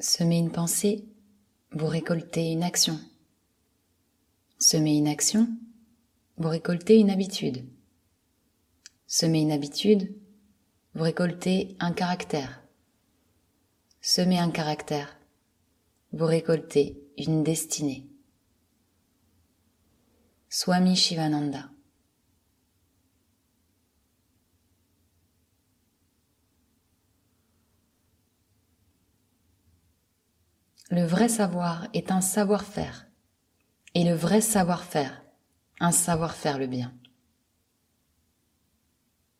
Semez une pensée, vous récoltez une action. Semez une action, vous récoltez une habitude. Semez une habitude, vous récoltez un caractère. Semez un caractère, vous récoltez une destinée. Swami Shivananda Le vrai savoir est un savoir-faire, et le vrai savoir-faire, un savoir-faire le bien.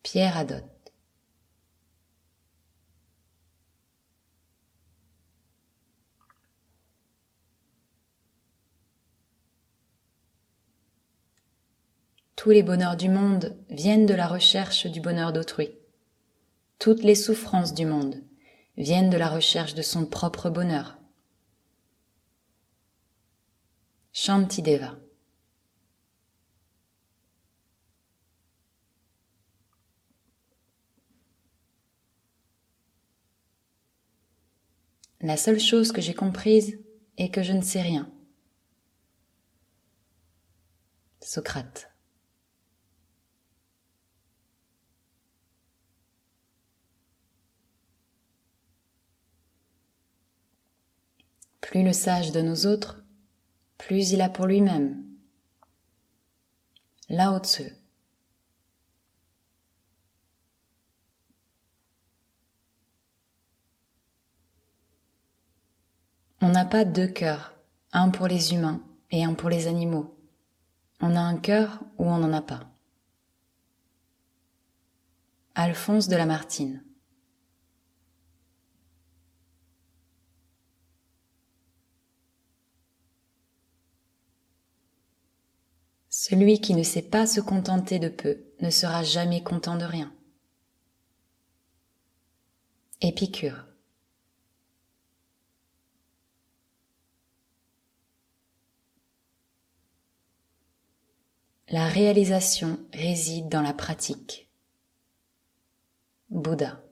Pierre Adot Tous les bonheurs du monde viennent de la recherche du bonheur d'autrui. Toutes les souffrances du monde viennent de la recherche de son propre bonheur. Shantideva. La seule chose que j'ai comprise est que je ne sais rien. Socrate. Plus le sage donne aux autres, plus il a pour lui-même. Lao Tzu. On n'a pas deux cœurs, un pour les humains et un pour les animaux. On a un cœur ou on n'en a pas. Alphonse de Lamartine. Celui qui ne sait pas se contenter de peu ne sera jamais content de rien. Épicure. La réalisation réside dans la pratique. Bouddha.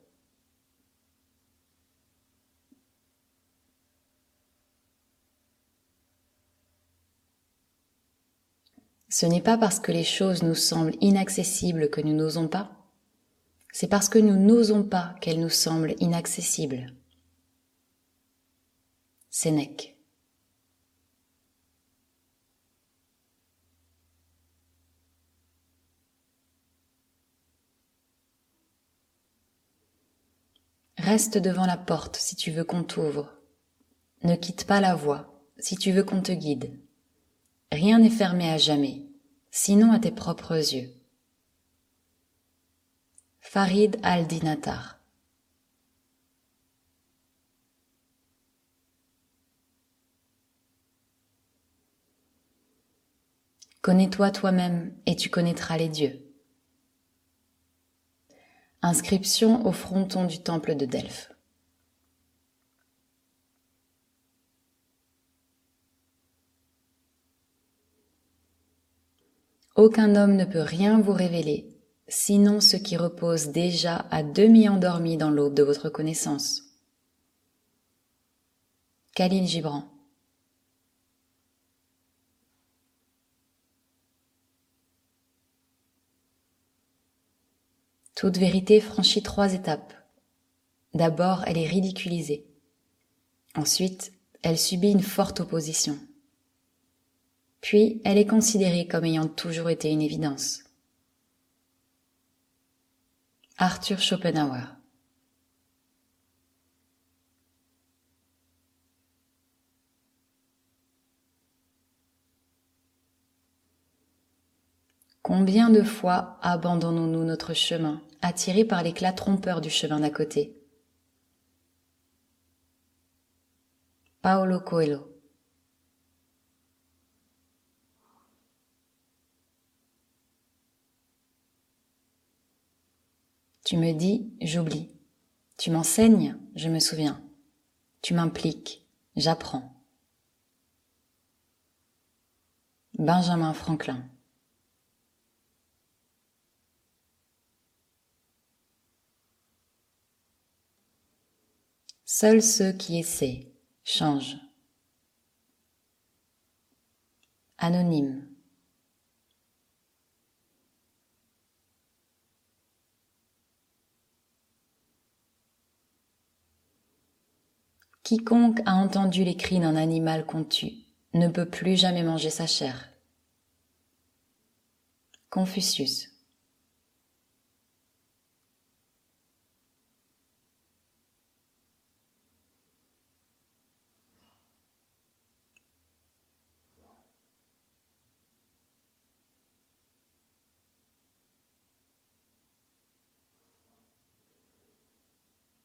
Ce n'est pas parce que les choses nous semblent inaccessibles que nous n'osons pas, c'est parce que nous n'osons pas qu'elles nous semblent inaccessibles. Sénèque. Reste devant la porte si tu veux qu'on t'ouvre. Ne quitte pas la voie si tu veux qu'on te guide. Rien n'est fermé à jamais, sinon à tes propres yeux. Farid al-Dinatar Connais-toi toi-même et tu connaîtras les dieux. Inscription au fronton du temple de Delphes. Aucun homme ne peut rien vous révéler, sinon ce qui repose déjà à demi endormi dans l'aube de votre connaissance. Khalil Gibran Toute vérité franchit trois étapes. D'abord, elle est ridiculisée. Ensuite, elle subit une forte opposition puis elle est considérée comme ayant toujours été une évidence. Arthur Schopenhauer. Combien de fois abandonnons-nous notre chemin, attirés par l'éclat trompeur du chemin d'à côté? Paolo Coelho Tu me dis, j'oublie. Tu m'enseignes, je me souviens. Tu m'impliques, j'apprends. Benjamin Franklin Seuls ceux qui essaient change. Anonyme. Quiconque a entendu les cris d'un animal qu'on tue ne peut plus jamais manger sa chair. Confucius.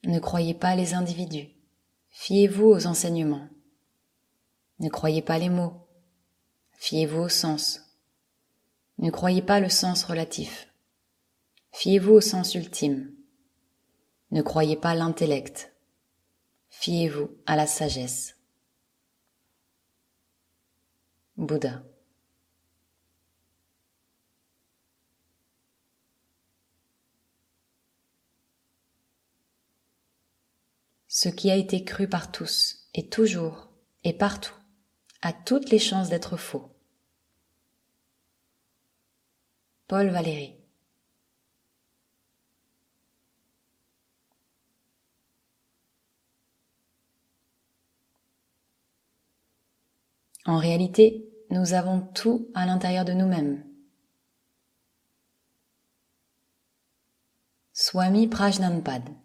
Ne croyez pas les individus. Fiez-vous aux enseignements. Ne croyez pas les mots. Fiez-vous au sens. Ne croyez pas le sens relatif. Fiez-vous au sens ultime. Ne croyez pas l'intellect. Fiez-vous à la sagesse. Bouddha. Ce qui a été cru par tous, et toujours, et partout, a toutes les chances d'être faux. Paul Valéry En réalité, nous avons tout à l'intérieur de nous-mêmes. Swami Prajnanpad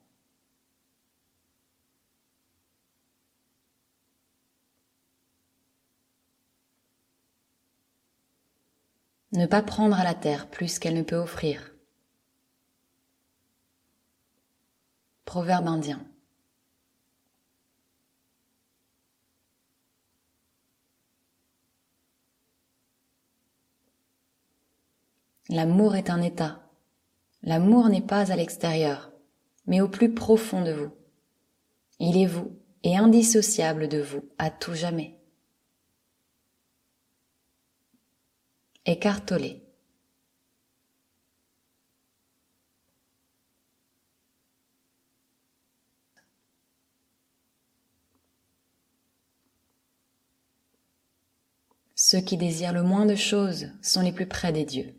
Ne pas prendre à la terre plus qu'elle ne peut offrir. Proverbe indien. L'amour est un état. L'amour n'est pas à l'extérieur, mais au plus profond de vous. Il est vous et indissociable de vous à tout jamais. Ceux qui désirent le moins de choses sont les plus près des dieux.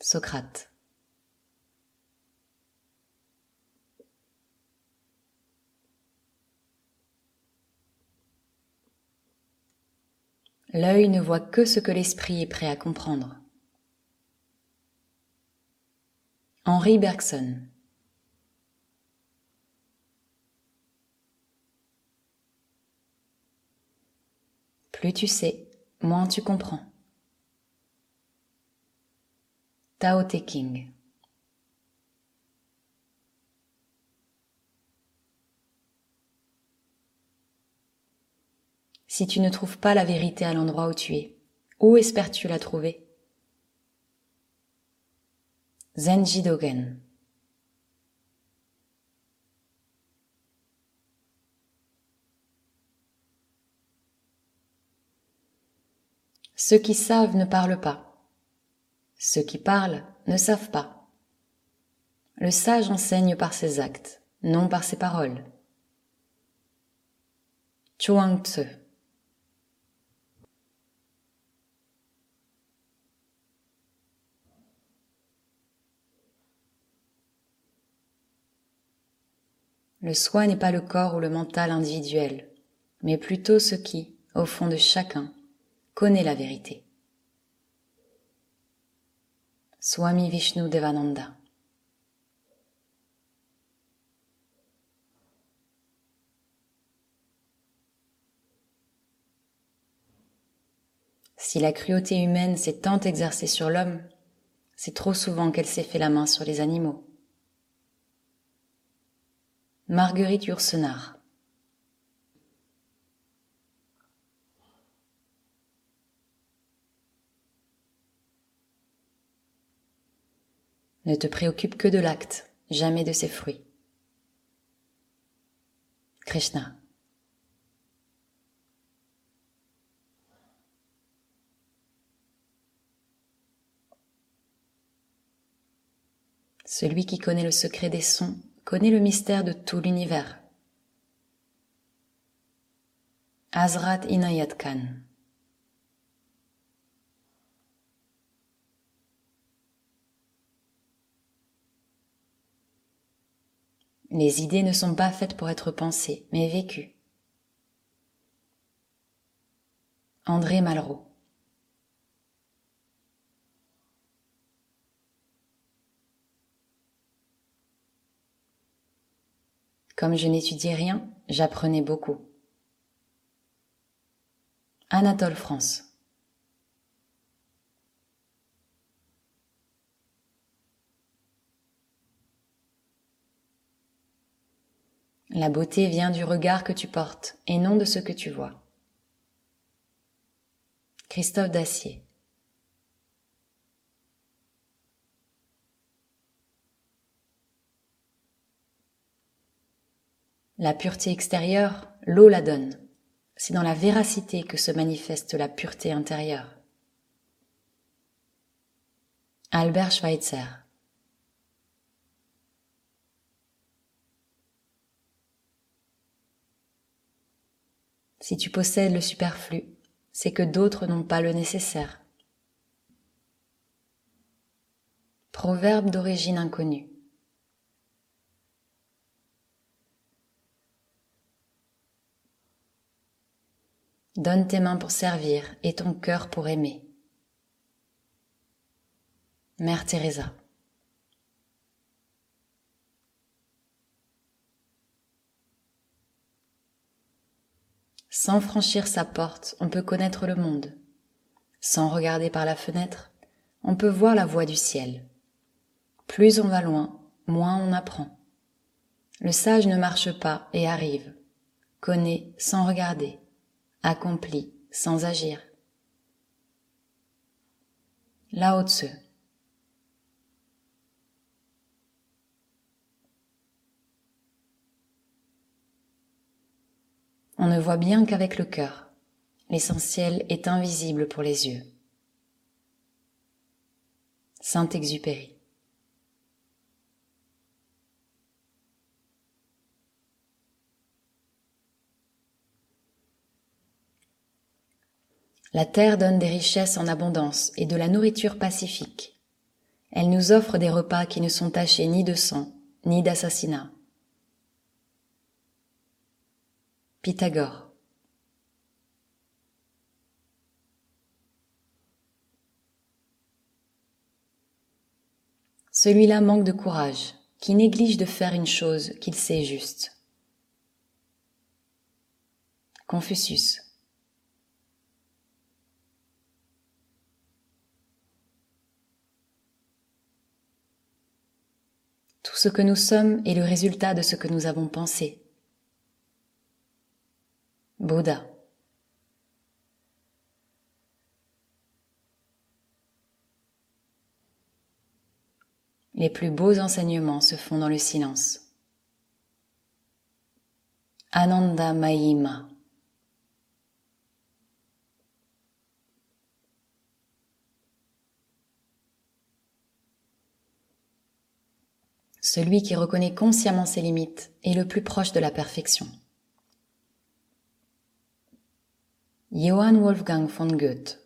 Socrate. L'œil ne voit que ce que l'esprit est prêt à comprendre. Henri Bergson Plus tu sais, moins tu comprends. Tao Te King si tu ne trouves pas la vérité à l'endroit où tu es Où espères-tu la trouver? Zenji Dogen Ceux qui savent ne parlent pas. Ceux qui parlent ne savent pas. Le sage enseigne par ses actes, non par ses paroles. Chuang Tzu Le soi n'est pas le corps ou le mental individuel, mais plutôt ce qui, au fond de chacun, connaît la vérité. Swami Vishnu Devananda Si la cruauté humaine s'est tant exercée sur l'homme, c'est trop souvent qu'elle s'est fait la main sur les animaux. Marguerite Yourcenar. Ne te préoccupe que de l'acte, jamais de ses fruits. Krishna. Celui qui connaît le secret des sons connaît le mystère de tout l'univers. Azrat Inayat Khan Les idées ne sont pas faites pour être pensées, mais vécues. André Malraux Comme je n'étudiais rien, j'apprenais beaucoup. Anatole France. La beauté vient du regard que tu portes et non de ce que tu vois. Christophe Dacier. La pureté extérieure, l'eau la donne. C'est dans la véracité que se manifeste la pureté intérieure. Albert Schweitzer Si tu possèdes le superflu, c'est que d'autres n'ont pas le nécessaire. Proverbe d'origine inconnue. Donne tes mains pour servir et ton cœur pour aimer. Mère Teresa. Sans franchir sa porte, on peut connaître le monde. Sans regarder par la fenêtre, on peut voir la voie du ciel. Plus on va loin, moins on apprend. Le sage ne marche pas et arrive, connaît sans regarder, accomplit sans agir. Lao Tse On ne voit bien qu'avec le cœur. L'essentiel est invisible pour les yeux. Saint-Exupéry. La terre donne des richesses en abondance et de la nourriture pacifique. Elle nous offre des repas qui ne sont tachés ni de sang, ni d'assassinat. Pythagore. Celui-là manque de courage, qui néglige de faire une chose qu'il sait juste. Confucius. Tout ce que nous sommes est le résultat de ce que nous avons pensé. Bouddha. Les plus beaux enseignements se font dans le silence. Ananda Mahima. Celui qui reconnaît consciemment ses limites est le plus proche de la perfection. Johann Wolfgang von Goethe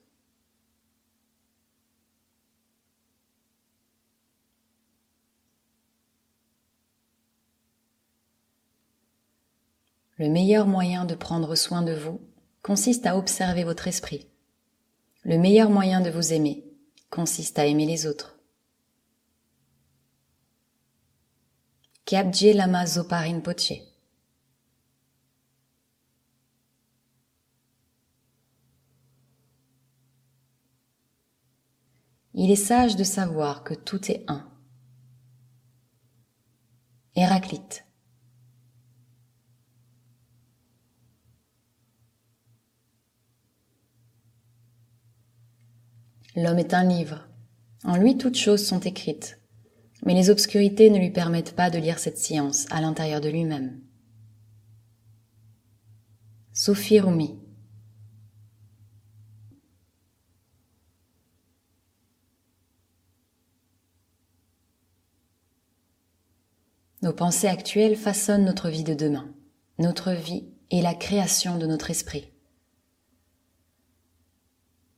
Le meilleur moyen de prendre soin de vous consiste à observer votre esprit. Le meilleur moyen de vous aimer consiste à aimer les autres. Il est sage de savoir que tout est un. Héraclite. L'homme est un livre. En lui, toutes choses sont écrites mais les obscurités ne lui permettent pas de lire cette science à l'intérieur de lui-même. Sophie Rumi Nos pensées actuelles façonnent notre vie de demain. Notre vie est la création de notre esprit.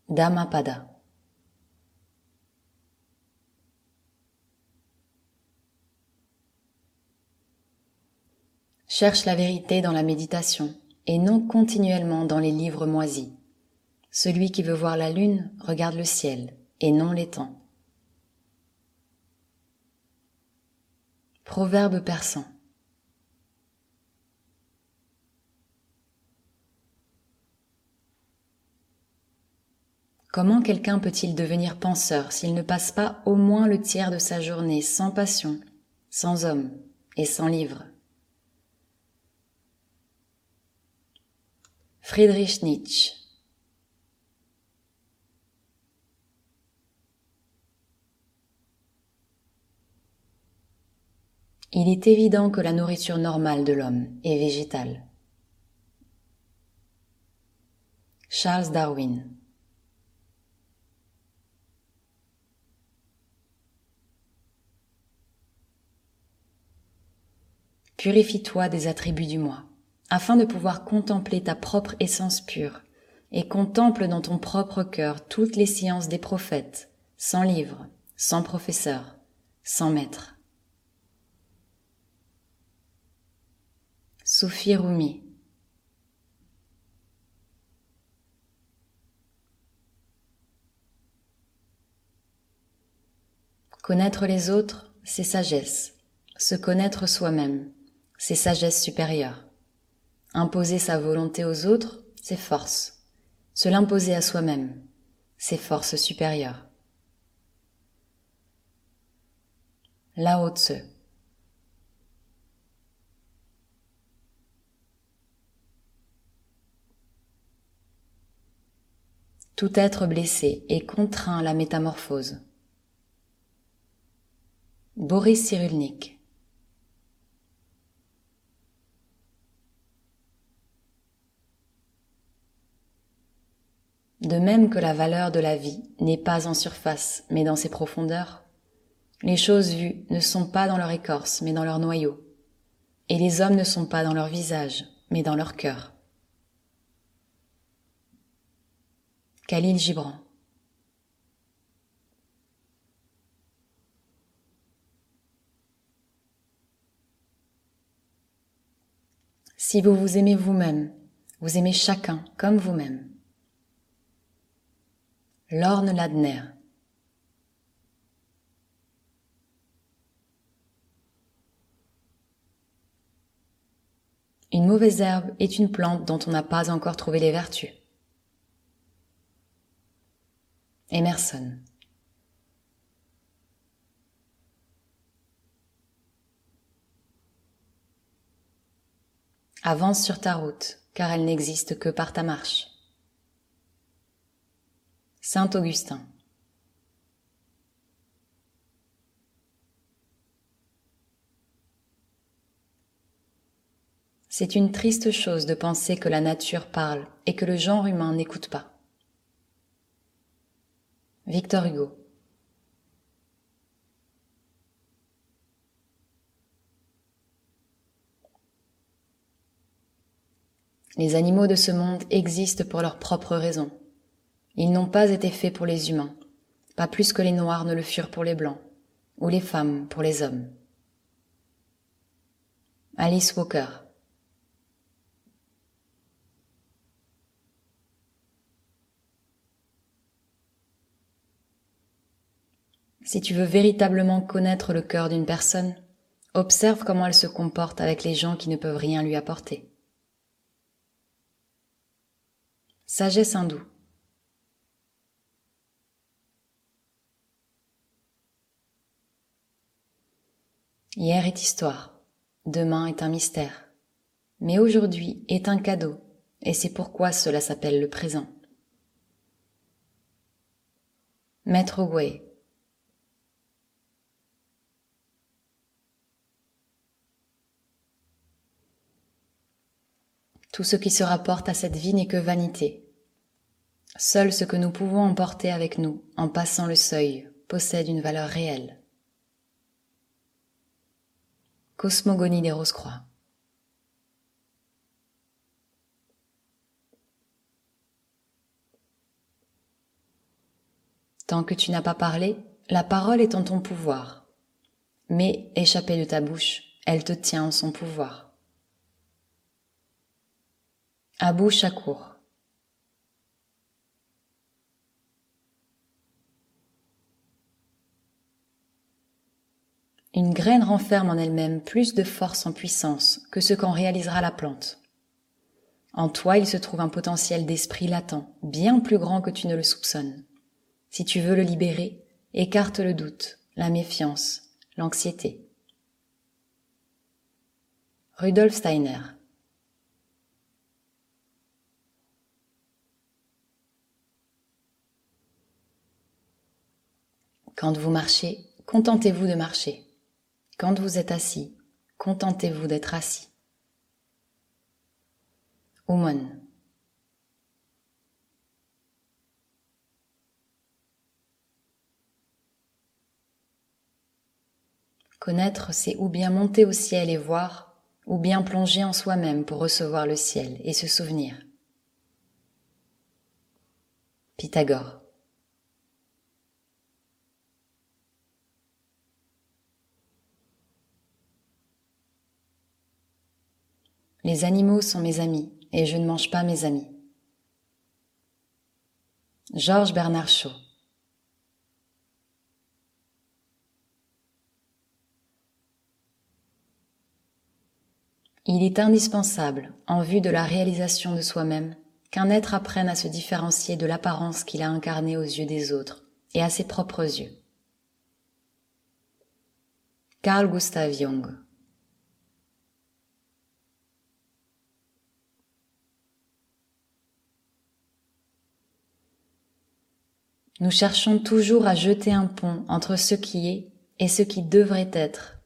Dhammapada. Cherche la vérité dans la méditation et non continuellement dans les livres moisis. Celui qui veut voir la lune regarde le ciel et non l'étang. Proverbe persan. Comment quelqu'un peut-il devenir penseur s'il ne passe pas au moins le tiers de sa journée sans passion, sans homme et sans livre? Friedrich Nietzsche. Il est évident que la nourriture normale de l'homme est végétale. Charles Darwin. Purifie-toi des attributs du moi, afin de pouvoir contempler ta propre essence pure, et contemple dans ton propre cœur toutes les sciences des prophètes, sans livre, sans professeur, sans maître. Sophie Rumi Connaître les autres, c'est sagesse. Se connaître soi-même, c'est sagesse supérieure. Imposer sa volonté aux autres, c'est force. Se l'imposer à soi-même, c'est force supérieure. Lao Tse Tout être blessé est contraint à la métamorphose. Boris Cyrulnik De même que la valeur de la vie n'est pas en surface, mais dans ses profondeurs, les choses vues ne sont pas dans leur écorce, mais dans leur noyau, et les hommes ne sont pas dans leur visage, mais dans leur cœur. Khalil Gibran. Si vous vous aimez vous-même, vous aimez chacun comme vous-même. Lorne Ladner. Une mauvaise herbe est une plante dont on n'a pas encore trouvé les vertus. Emerson. Avance sur ta route, car elle n'existe que par ta marche. Saint Augustin. C'est une triste chose de penser que la nature parle et que le genre humain n'écoute pas. Victor Hugo. Les animaux de ce monde existent pour leurs propres raisons. Ils n'ont pas été faits pour les humains, pas plus que les noirs ne le furent pour les blancs, ou les femmes pour les hommes. Alice Walker Si tu veux véritablement connaître le cœur d'une personne, observe comment elle se comporte avec les gens qui ne peuvent rien lui apporter. Sagesse hindoue. Hier est histoire, demain est un mystère, mais aujourd'hui est un cadeau, et c'est pourquoi cela s'appelle le présent. Maître Way Tout ce qui se rapporte à cette vie n'est que vanité. Seul ce que nous pouvons emporter avec nous en passant le seuil possède une valeur réelle. Cosmogonie des Rose-Croix. Tant que tu n'as pas parlé, la parole est en ton pouvoir. Mais échappée de ta bouche, elle te tient en son pouvoir. Abou Shakur Une graine renferme en elle-même plus de force en puissance que ce qu'en réalisera la plante. En toi, il se trouve un potentiel d'esprit latent, bien plus grand que tu ne le soupçonnes. Si tu veux le libérer, écarte le doute, la méfiance, l'anxiété. Rudolf Steiner Quand vous marchez, contentez-vous de marcher. Quand vous êtes assis, contentez-vous d'être assis. Aumône. Connaître, c'est ou bien monter au ciel et voir, ou bien plonger en soi-même pour recevoir le ciel et se souvenir. Pythagore. Les animaux sont mes amis et je ne mange pas mes amis. Georges Bernard Shaw Il est indispensable, en vue de la réalisation de soi-même, qu'un être apprenne à se différencier de l'apparence qu'il a incarnée aux yeux des autres et à ses propres yeux. Carl Gustav Jung Nous cherchons toujours à jeter un pont entre ce qui est et ce qui devrait être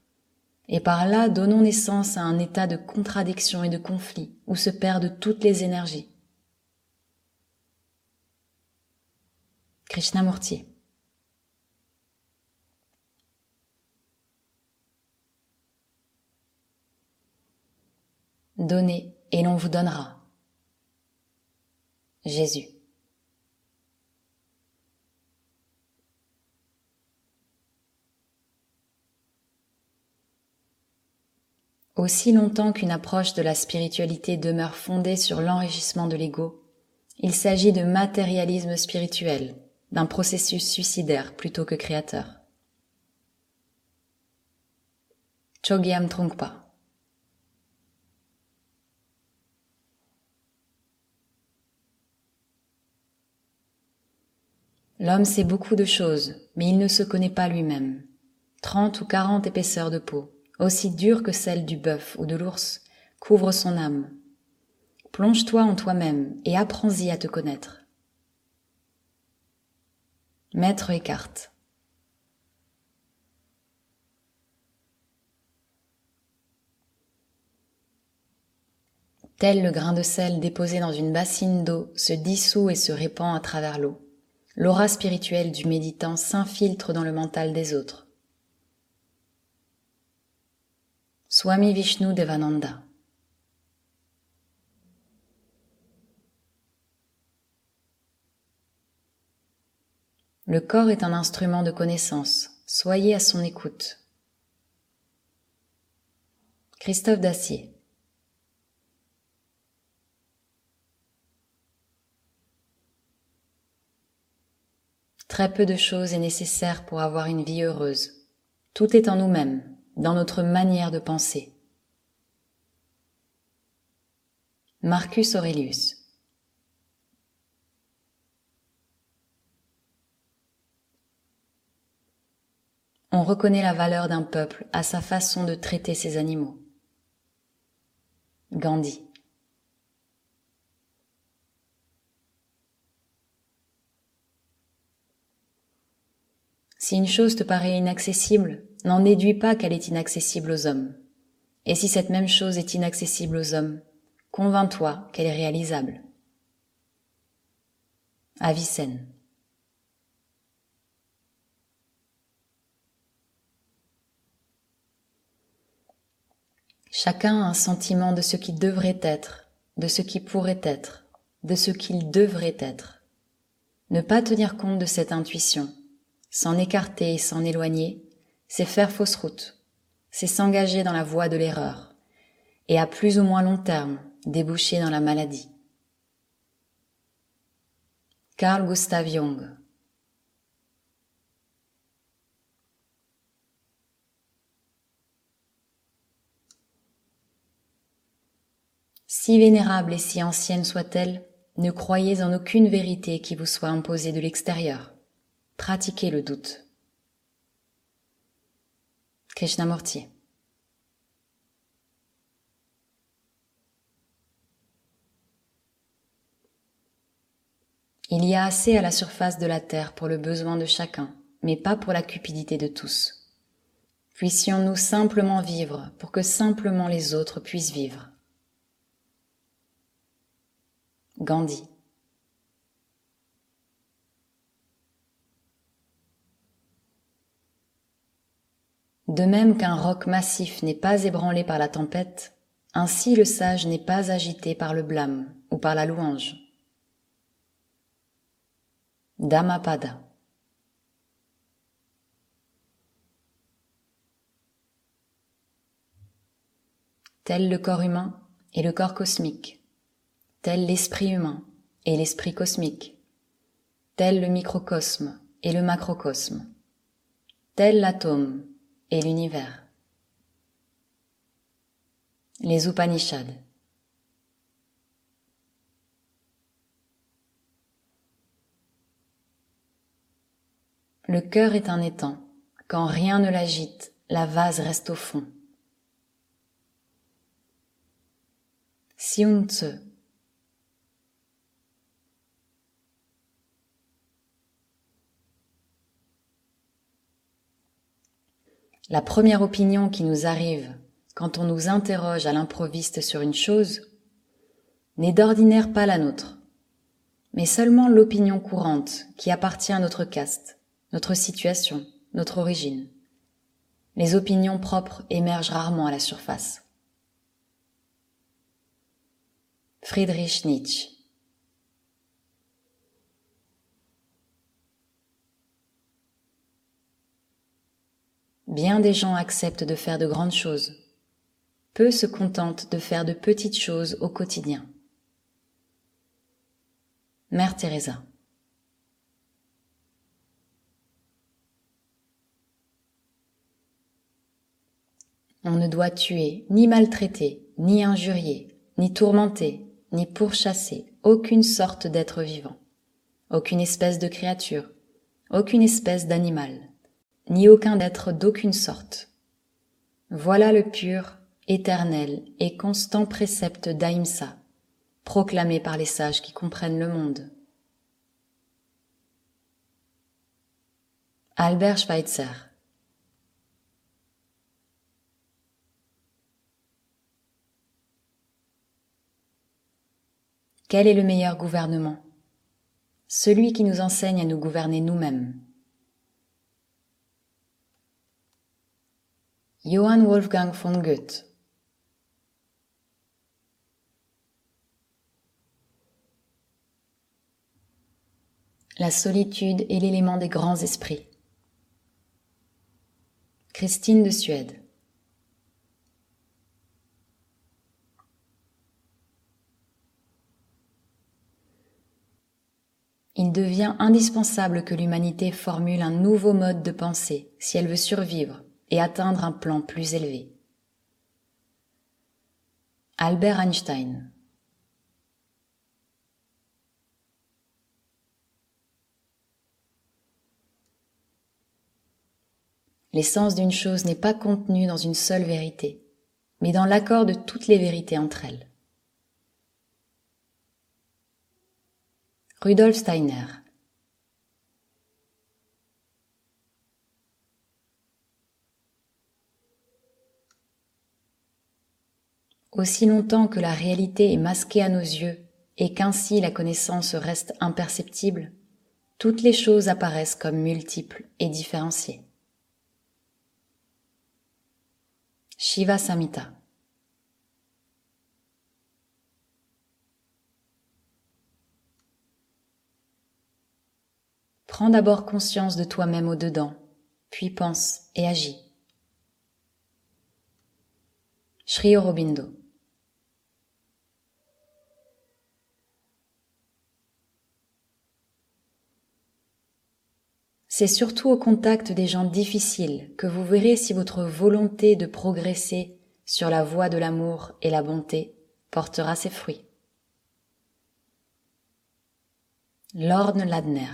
et par là donnons naissance à un état de contradiction et de conflit où se perdent toutes les énergies. Krishnamurti. Donnez et l'on vous donnera. Jésus. Aussi longtemps qu'une approche de la spiritualité demeure fondée sur l'enrichissement de l'ego, il s'agit de matérialisme spirituel, d'un processus suicidaire plutôt que créateur. Chogyam Trungpa L'homme sait beaucoup de choses, mais il ne se connaît pas lui-même. Trente ou quarante épaisseurs de peau, aussi dure que celle du bœuf ou de l'ours, couvre son âme. Plonge-toi en toi-même et apprends-y à te connaître. Maître Eckhart Tel le grain de sel déposé dans une bassine d'eau se dissout et se répand à travers l'eau, l'aura spirituelle du méditant s'infiltre dans le mental des autres. Swami Vishnu Devananda. Le corps est un instrument de connaissance. Soyez à son écoute. Christophe Dacier. Très peu de choses est nécessaire pour avoir une vie heureuse. Tout est en nous-mêmes dans notre manière de penser. Marcus Aurelius On reconnaît la valeur d'un peuple à sa façon de traiter ses animaux. Gandhi Si une chose te paraît inaccessible, n'en déduis pas qu'elle est inaccessible aux hommes. Et si cette même chose est inaccessible aux hommes, convainc-toi qu'elle est réalisable. Avicenne. Chacun a un sentiment de ce qui devrait être, de ce qui pourrait être, de ce qu'il devrait être. Ne pas tenir compte de cette intuition, s'en écarter et s'en éloigner, c'est faire fausse route, c'est s'engager dans la voie de l'erreur, et à plus ou moins long terme, déboucher dans la maladie. Carl Gustav Jung Si vénérable et si ancienne soit-elle, ne croyez en aucune vérité qui vous soit imposée de l'extérieur. Pratiquez le doute. Krishnamurti. Il y a assez à la surface de la terre pour le besoin de chacun, mais pas pour la cupidité de tous. Puissions-nous simplement vivre pour que simplement les autres puissent vivre. Gandhi. De même qu'un roc massif n'est pas ébranlé par la tempête, ainsi le sage n'est pas agité par le blâme ou par la louange. Dhammapada. Tel le corps humain et le corps cosmique, tel l'esprit humain et l'esprit cosmique, tel le microcosme et le macrocosme, tel l'atome et l'univers. Les Upanishads. Le cœur est un étang. Quand rien ne l'agite, la vase reste au fond. La première opinion qui nous arrive quand on nous interroge à l'improviste sur une chose n'est d'ordinaire pas la nôtre, mais seulement l'opinion courante qui appartient à notre caste, notre situation, notre origine. Les opinions propres émergent rarement à la surface. Friedrich Nietzsche Bien des gens acceptent de faire de grandes choses. Peu se contentent de faire de petites choses au quotidien. Mère Teresa. On ne doit tuer, ni maltraiter, ni injurier, ni tourmenter, ni pourchasser aucune sorte d'être vivant, aucune espèce de créature, aucune espèce d'animal ni aucun être d'aucune sorte. Voilà le pur, éternel et constant précepte d'Aïmsa, proclamé par les sages qui comprennent le monde. Albert Schweitzer Quel est le meilleur gouvernement? Celui qui nous enseigne à nous gouverner nous-mêmes. Johann Wolfgang von Goethe. La solitude est l'élément des grands esprits. Christine de Suède. Il devient indispensable que l'humanité formule un nouveau mode de pensée si elle veut survivre et atteindre un plan plus élevé. Albert Einstein L'essence d'une chose n'est pas contenue dans une seule vérité, mais dans l'accord de toutes les vérités entre elles. Rudolf Steiner Aussi longtemps que la réalité est masquée à nos yeux et qu'ainsi la connaissance reste imperceptible, toutes les choses apparaissent comme multiples et différenciées. Shiva Samhita Prends d'abord conscience de toi-même au-dedans, puis pense et agis. Sri Aurobindo C'est surtout au contact des gens difficiles que vous verrez si votre volonté de progresser sur la voie de l'amour et la bonté portera ses fruits. Lorne Ladner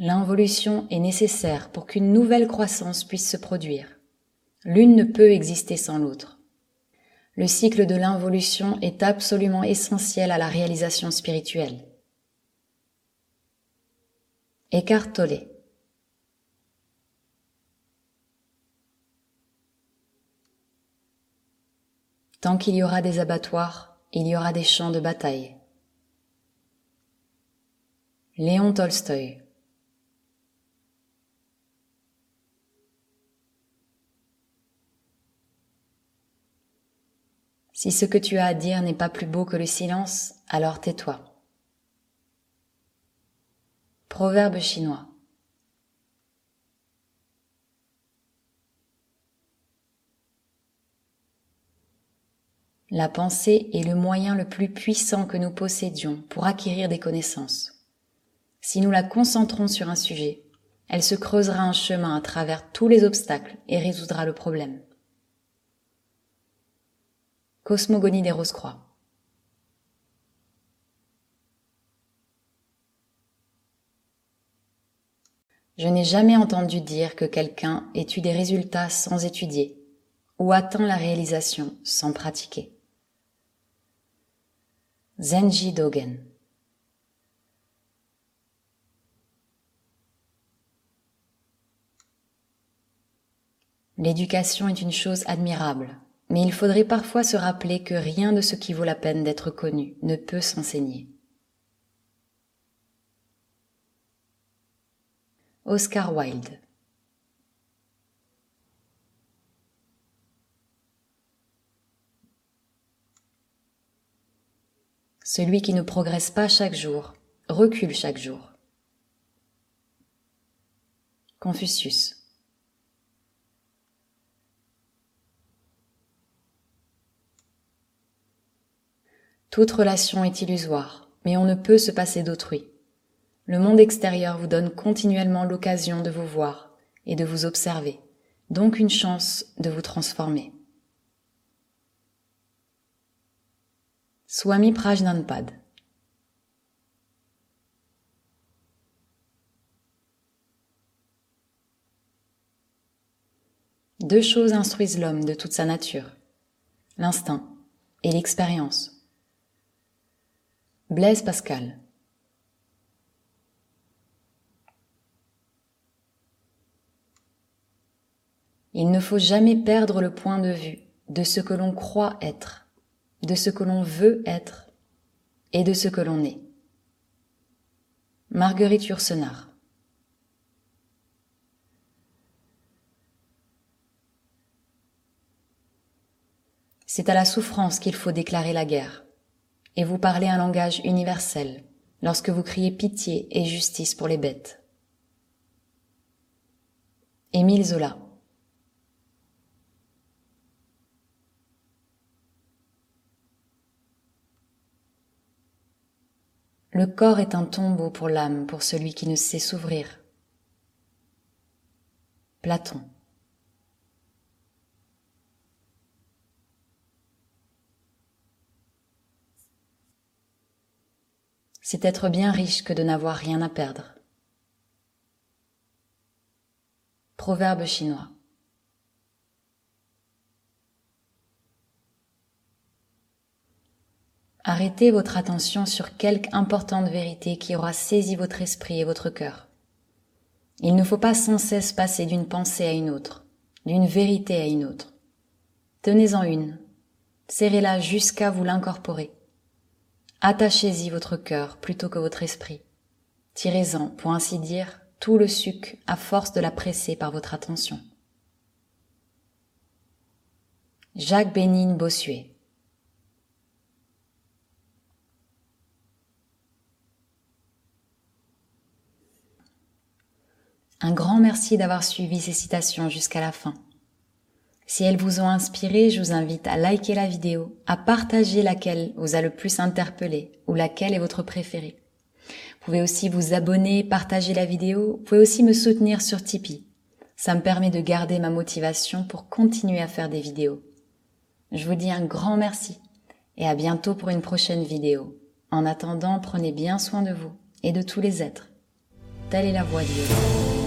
L'involution est nécessaire pour qu'une nouvelle croissance puisse se produire. L'une ne peut exister sans l'autre. Le cycle de l'involution est absolument essentiel à la réalisation spirituelle. Eckhart Tolle Tant qu'il y aura des abattoirs, il y aura des champs de bataille. Léon Tolstoï Si ce que tu as à dire n'est pas plus beau que le silence, alors tais-toi. Proverbe chinois. La pensée est le moyen le plus puissant que nous possédions pour acquérir des connaissances. Si nous la concentrons sur un sujet, elle se creusera un chemin à travers tous les obstacles et résoudra le problème. Cosmogonie des Rose-Croix. Je n'ai jamais entendu dire que quelqu'un eu des résultats sans étudier ou atteint la réalisation sans pratiquer. Zenji Dogen L'éducation est une chose admirable mais il faudrait parfois se rappeler que rien de ce qui vaut la peine d'être connu ne peut s'enseigner. Oscar Wilde Celui qui ne progresse pas chaque jour recule chaque jour. Confucius Toute relation est illusoire, mais on ne peut se passer d'autrui. Le monde extérieur vous donne continuellement l'occasion de vous voir et de vous observer, donc une chance de vous transformer. Swami Prajnanpad Deux choses instruisent l'homme de toute sa nature, l'instinct et l'expérience. Blaise Pascal. Il ne faut jamais perdre le point de vue de ce que l'on croit être, de ce que l'on veut être et de ce que l'on est. Marguerite Yourcenar. C'est à la souffrance qu'il faut déclarer la guerre et vous parlez un langage universel lorsque vous criez pitié et justice pour les bêtes. Émile Zola Le corps est un tombeau pour l'âme, pour celui qui ne sait s'ouvrir. Platon c'est être bien riche que de n'avoir rien à perdre. Proverbe chinois. Arrêtez votre attention sur quelque importante vérité qui aura saisi votre esprit et votre cœur. Il ne faut pas sans cesse passer d'une pensée à une autre, d'une vérité à une autre. Tenez-en une, serrez-la jusqu'à vous l'incorporer. Attachez-y votre cœur plutôt que votre esprit. Tirez-en, pour ainsi dire, tout le suc à force de la presser par votre attention. Jacques Bénigne Bossuet Un grand merci d'avoir suivi ces citations jusqu'à la fin. Si elles vous ont inspiré, je vous invite à liker la vidéo, à partager laquelle vous a le plus interpellé ou laquelle est votre préférée. Vous pouvez aussi vous abonner, partager la vidéo. Vous pouvez aussi me soutenir sur Tipeee. Ça me permet de garder ma motivation pour continuer à faire des vidéos. Je vous dis un grand merci et à bientôt pour une prochaine vidéo. En attendant, prenez bien soin de vous et de tous les êtres. Telle est la voie de Dieu.